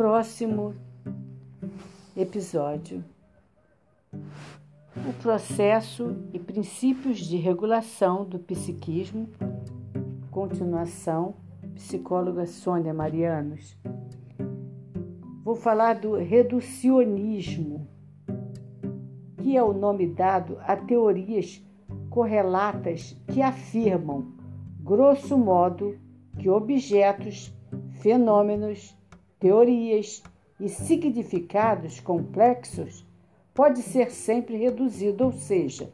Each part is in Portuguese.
próximo episódio. O processo e princípios de regulação do psiquismo. Continuação, psicóloga Sônia Marianos. Vou falar do reducionismo, que é o nome dado a teorias correlatas que afirmam, grosso modo, que objetos, fenômenos, teorias e significados complexos pode ser sempre reduzido, ou seja,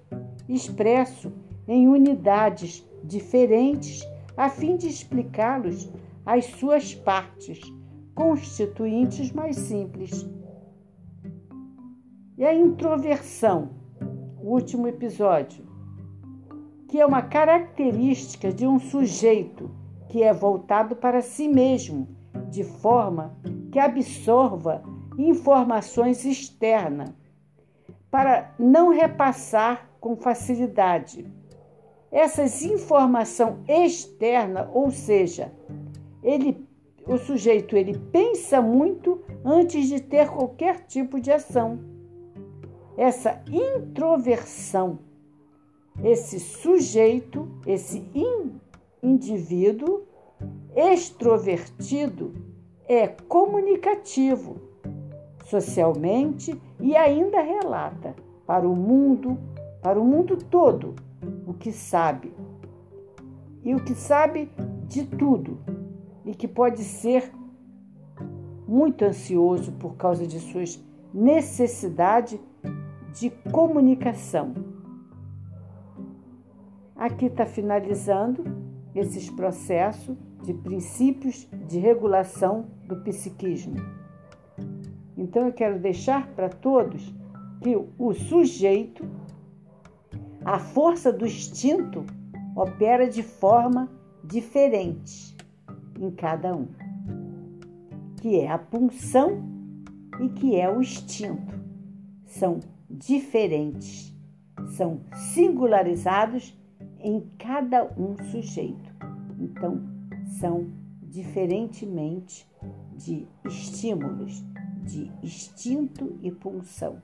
expresso em unidades diferentes a fim de explicá-los as suas partes constituintes mais simples. E a introversão, o último episódio, que é uma característica de um sujeito que é voltado para si mesmo, de forma que absorva informações externas, para não repassar com facilidade. Essas informação externa, ou seja, ele, o sujeito ele pensa muito antes de ter qualquer tipo de ação. Essa introversão, esse sujeito, esse in, indivíduo extrovertido é comunicativo socialmente e ainda relata para o mundo, para o mundo todo, o que sabe. E o que sabe de tudo e que pode ser muito ansioso por causa de suas necessidades de comunicação. Aqui está finalizando esses processos de princípios de regulação do psiquismo. Então eu quero deixar para todos que o sujeito, a força do instinto, opera de forma diferente em cada um, que é a punção e que é o instinto. São diferentes, são singularizados em cada um sujeito. Então, são diferentemente de estímulos, de instinto e pulsão.